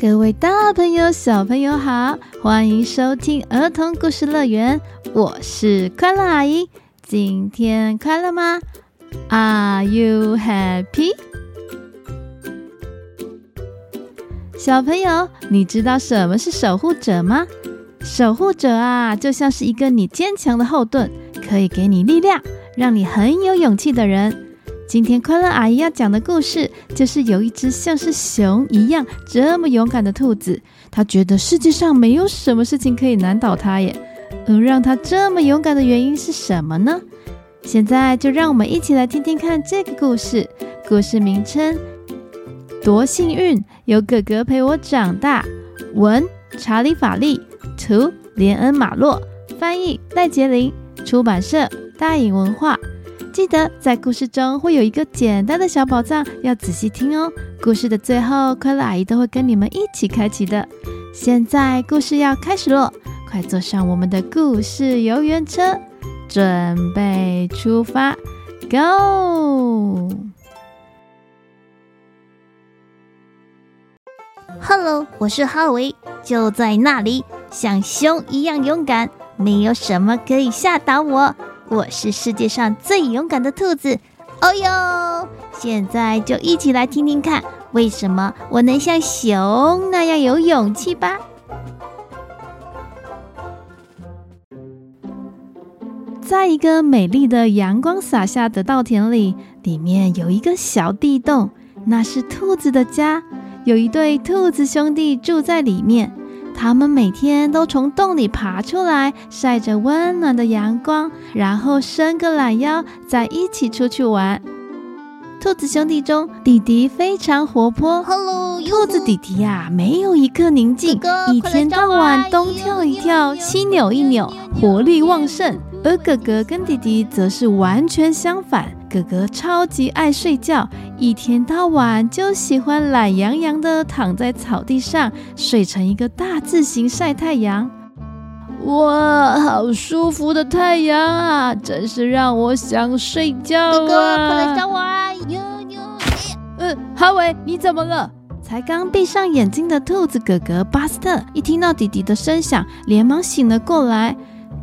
各位大朋友、小朋友好，欢迎收听儿童故事乐园，我是快乐阿姨。今天快乐吗？Are you happy？小朋友，你知道什么是守护者吗？守护者啊，就像是一个你坚强的后盾，可以给你力量，让你很有勇气的人。今天快乐阿姨要讲的故事，就是有一只像是熊一样这么勇敢的兔子。它觉得世界上没有什么事情可以难倒它耶。而让它这么勇敢的原因是什么呢？现在就让我们一起来听听看这个故事。故事名称：多幸运有哥哥陪我长大。文：查理·法利，图：连恩·马洛，翻译：赖杰林，出版社：大颖文化。记得在故事中会有一个简单的小宝藏，要仔细听哦。故事的最后，快乐阿姨都会跟你们一起开启的。现在故事要开始喽，快坐上我们的故事游园车，准备出发，Go！Hello，我是哈维，就在那里，像熊一样勇敢，没有什么可以吓倒我。我是世界上最勇敢的兔子，哦哟！现在就一起来听听看，为什么我能像熊那样有勇气吧。在一个美丽的阳光洒下的稻田里，里面有一个小地洞，那是兔子的家，有一对兔子兄弟住在里面。他们每天都从洞里爬出来，晒着温暖的阳光，然后伸个懒腰，再一起出去玩。兔子兄弟中，弟弟非常活泼。Hello，兔子弟弟呀、啊，没有一刻宁静，哥哥一天到晚东跳一跳，西扭一扭，活力旺盛。而哥哥跟弟弟则是完全相反。哥哥超级爱睡觉，一天到晚就喜欢懒洋洋的躺在草地上睡成一个大字形晒太阳。哇，好舒服的太阳啊！真是让我想睡觉啊！哥哥，快来找我啊！哟哟，嗯，哈维，你怎么了？才刚闭上眼睛的兔子哥哥巴斯特，一听到弟弟的声响，连忙醒了过来。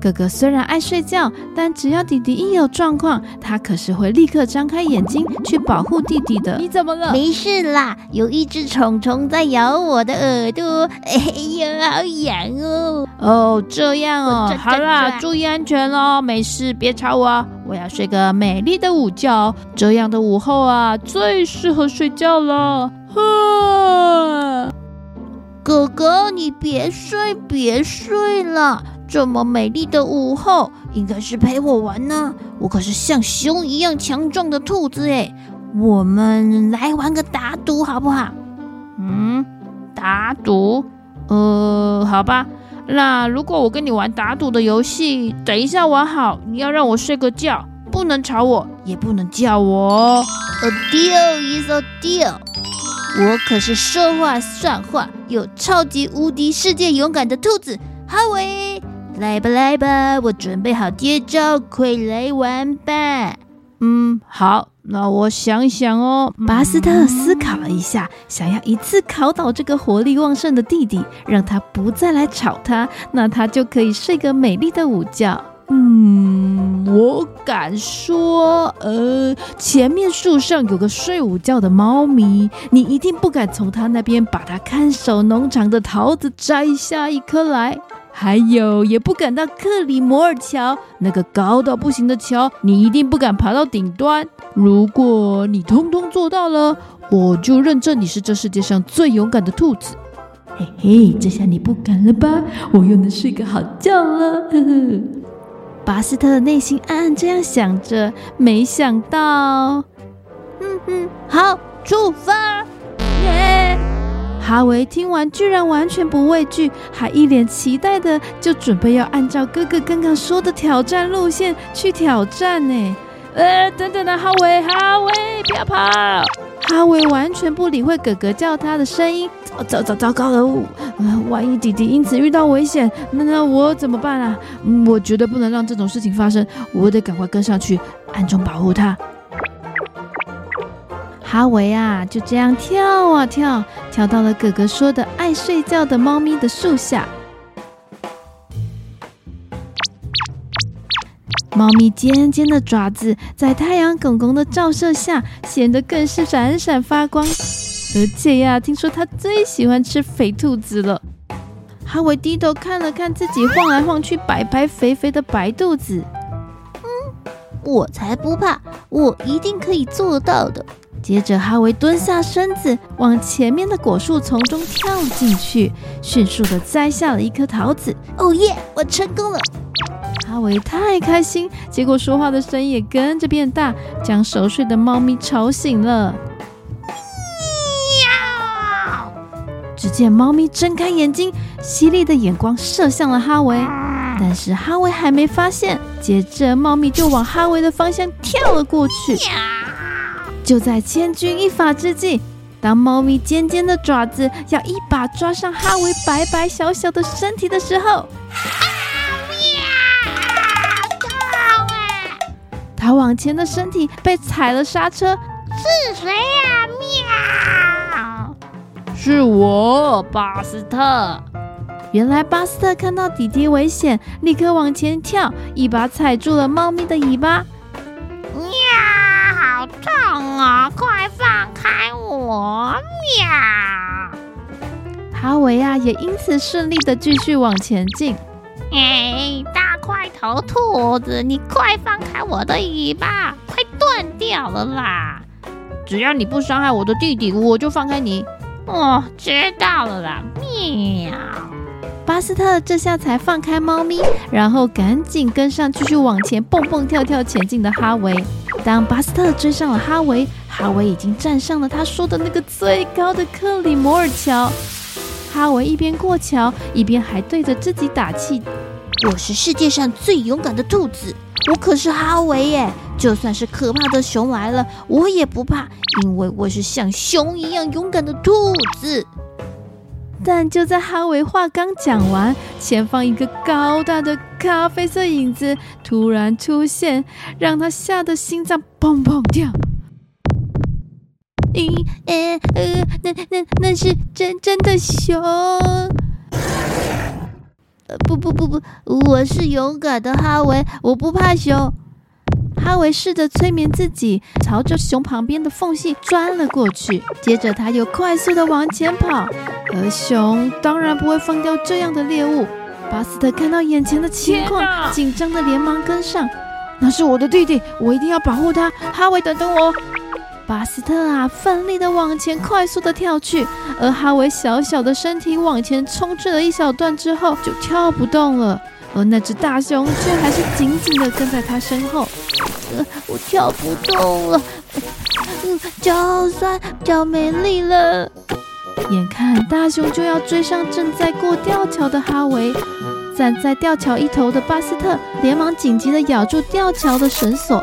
哥哥虽然爱睡觉，但只要弟弟一有状况，他可是会立刻张开眼睛去保护弟弟的。你怎么了？没事啦，有一只虫虫在咬我的耳朵，哎呀，好痒哦！哦，这样哦，好啦，注意安全哦，没事，别吵我，我要睡个美丽的午觉。这样的午后啊，最适合睡觉了。呵，哥哥，你别睡，别睡了。这么美丽的午后，应该是陪我玩呢。我可是像熊一样强壮的兔子诶，我们来玩个打赌好不好？嗯，打赌？呃，好吧。那如果我跟你玩打赌的游戏，等一下玩好，你要让我睡个觉，不能吵我，也不能叫我。A deal is a deal。我可是说话算话有超级无敌世界勇敢的兔子，哈维。来吧来吧，我准备好接招，快来玩吧。嗯，好，那我想想哦。巴斯特思考了一下，想要一次考倒这个活力旺盛的弟弟，让他不再来吵他，那他就可以睡个美丽的午觉。嗯，我敢说，呃，前面树上有个睡午觉的猫咪，你一定不敢从他那边把他看守农场的桃子摘下一颗来。还有，也不敢到克里摩尔桥那个高到不行的桥，你一定不敢爬到顶端。如果你通通做到了，我就认证你是这世界上最勇敢的兔子。嘿嘿，这下你不敢了吧？我又能睡个好觉了。呵呵。巴斯特的内心暗暗这样想着，没想到，嗯嗯，好，出发。耶哈维听完，居然完全不畏惧，还一脸期待的就准备要按照哥哥刚刚说的挑战路线去挑战呢。呃，等等啊，哈维，哈维，不要跑！哈维完全不理会哥哥叫他的声音。糟糟糟糕了，呃，万一弟弟因此遇到危险，那那我怎么办啊？我绝对不能让这种事情发生，我得赶快跟上去，暗中保护他。哈维啊，就这样跳啊跳，跳到了哥哥说的爱睡觉的猫咪的树下。猫咪尖尖的爪子在太阳公公的照射下，显得更是闪闪发光。而且呀、啊，听说它最喜欢吃肥兔子了。哈维低头看了看自己晃来晃去、白白肥肥的白肚子，嗯，我才不怕，我一定可以做到的。接着，哈维蹲下身子，往前面的果树丛中跳进去，迅速地摘下了一颗桃子。哦耶，我成功了！哈维太开心，结果说话的声音也跟着变大，将熟睡的猫咪吵醒了。喵！只见猫咪睁开眼睛，犀利的眼光射向了哈维，但是哈维还没发现，接着猫咪就往哈维的方向跳了过去。就在千钧一发之际，当猫咪尖尖的爪子要一把抓上哈维白白小小的身体的时候，他往前的身体被踩了刹车，是谁呀？喵！是我，巴斯特。原来巴斯特看到弟弟危险，立刻往前跳，一把踩住了猫咪的尾巴。喵！好痛啊！快放开我！喵！哈维亚也因此顺利的继续往前进。哎，大块头兔子，你快放开我的尾巴，快断掉了啦！只要你不伤害我的弟弟，我就放开你。哦，知道了啦。喵！巴斯特这下才放开猫咪，然后赶紧跟上继续往前蹦蹦跳跳前进的哈维。当巴斯特追上了哈维，哈维已经站上了他说的那个最高的克里摩尔桥。哈维一边过桥，一边还对着自己打气：“我是世界上最勇敢的兔子，我可是哈维耶！就算是可怕的熊来了，我也不怕，因为我是像熊一样勇敢的兔子。”但就在哈维话刚讲完，前方一个高大的咖啡色影子突然出现，让他吓得心脏砰砰跳。咦，呃呃，那那那是真真的熊？呃不不不不，我是勇敢的哈维，我不怕熊。哈维试着催眠自己，朝着熊旁边的缝隙钻了过去。接着他又快速的往前跑，而熊当然不会放掉这样的猎物。巴斯特看到眼前的情况，紧张的连忙跟上。那是我的弟弟，我一定要保护他。哈维，等等我。巴斯特啊，奋力的往前快速的跳去，而哈维小小的身体往前冲去了一小段之后，就跳不动了，而那只大熊却还是紧紧的跟在他身后。呃，我跳不动了，嗯，脚好酸，脚没力了。眼看大熊就要追上正在过吊桥的哈维，站在吊桥一头的巴斯特连忙紧急的咬住吊桥的绳索。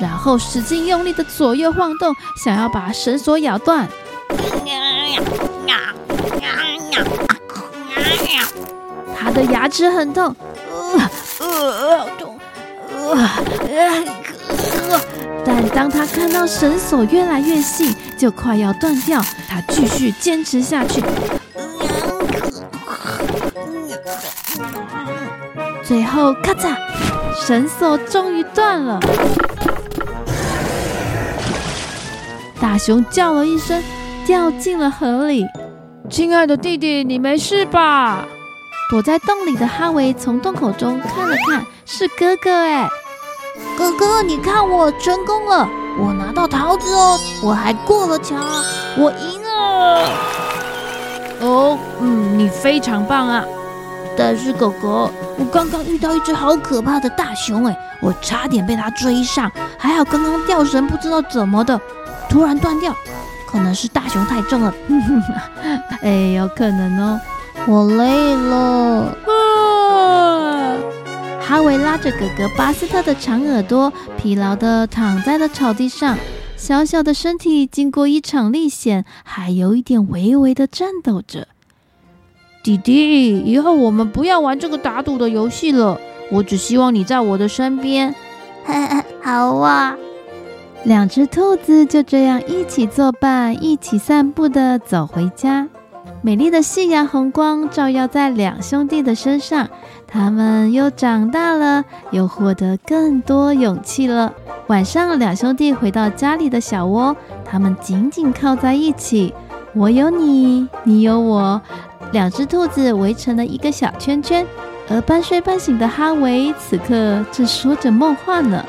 然后使劲用力的左右晃动，想要把绳索咬断。他的牙齿很痛，呃呃，好痛，呃呃，但当他看到绳索越来越细，就快要断掉，他继续坚持下去。最后，咔嚓，绳索终于断了。大熊叫了一声，掉进了河里。亲爱的弟弟，你没事吧？躲在洞里的哈维从洞口中看了看，是哥哥哎。哥哥，你看我成功了，我拿到桃子哦，我还过了桥，我赢了。哦，嗯，你非常棒啊。但是狗狗，我刚刚遇到一只好可怕的大熊哎，我差点被它追上，还好刚刚吊绳不知道怎么的。突然断掉，可能是大熊太重了。哎，有可能哦。我累了。啊！哈维拉着哥哥巴斯特的长耳朵，疲劳的躺在了草地上。小小的身体经过一场历险，还有一点微微的颤抖着。弟弟，以后我们不要玩这个打赌的游戏了。我只希望你在我的身边。好啊。两只兔子就这样一起作伴，一起散步的走回家。美丽的夕阳红光照耀在两兄弟的身上，他们又长大了，又获得更多勇气了。晚上，两兄弟回到家里的小窝，他们紧紧靠在一起，我有你，你有我，两只兔子围成了一个小圈圈。而半睡半醒的哈维此刻正说着梦话呢。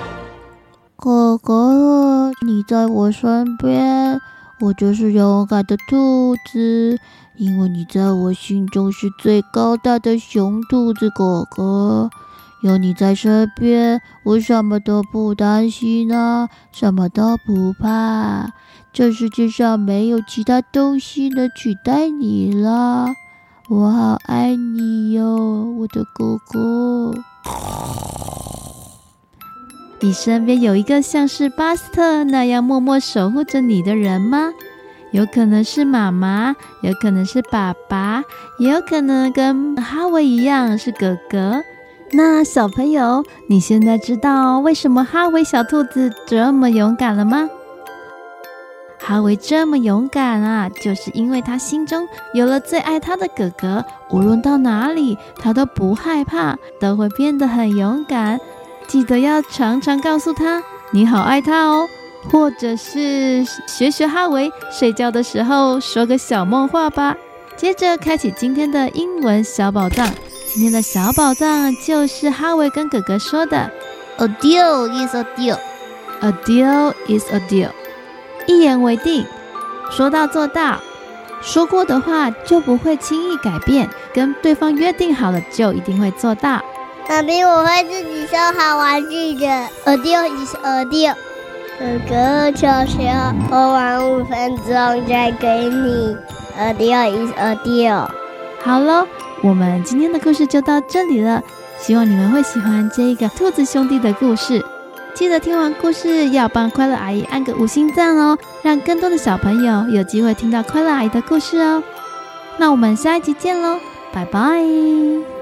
哥哥，你在我身边，我就是勇敢的兔子。因为你在我心中是最高大的熊兔子哥哥，有你在身边，我什么都不担心啊，什么都不怕。这世界上没有其他东西能取代你了，我好爱你哟，我的哥哥。你身边有一个像是巴斯特那样默默守护着你的人吗？有可能是妈妈，有可能是爸爸，也有可能跟哈维一样是哥哥。那小朋友，你现在知道为什么哈维小兔子这么勇敢了吗？哈维这么勇敢啊，就是因为他心中有了最爱他的哥哥，无论到哪里，他都不害怕，都会变得很勇敢。记得要常常告诉他，你好爱他哦。或者是学学哈维，睡觉的时候说个小梦话吧。接着开启今天的英文小宝藏。今天的小宝藏就是哈维跟哥哥说的：“A deal is a deal, a deal is a deal。”一言为定，说到做到，说过的话就不会轻易改变，跟对方约定好了就一定会做到。妈咪，我会自己收好玩具的。A deal is a deal。哥哥，悄悄，我玩五分钟再给你。A deal is a deal。好了，我们今天的故事就到这里了。希望你们会喜欢这个兔子兄弟的故事。记得听完故事要帮快乐阿姨按个五星赞哦，让更多的小朋友有机会听到快乐阿姨的故事哦。那我们下一集见喽，拜拜。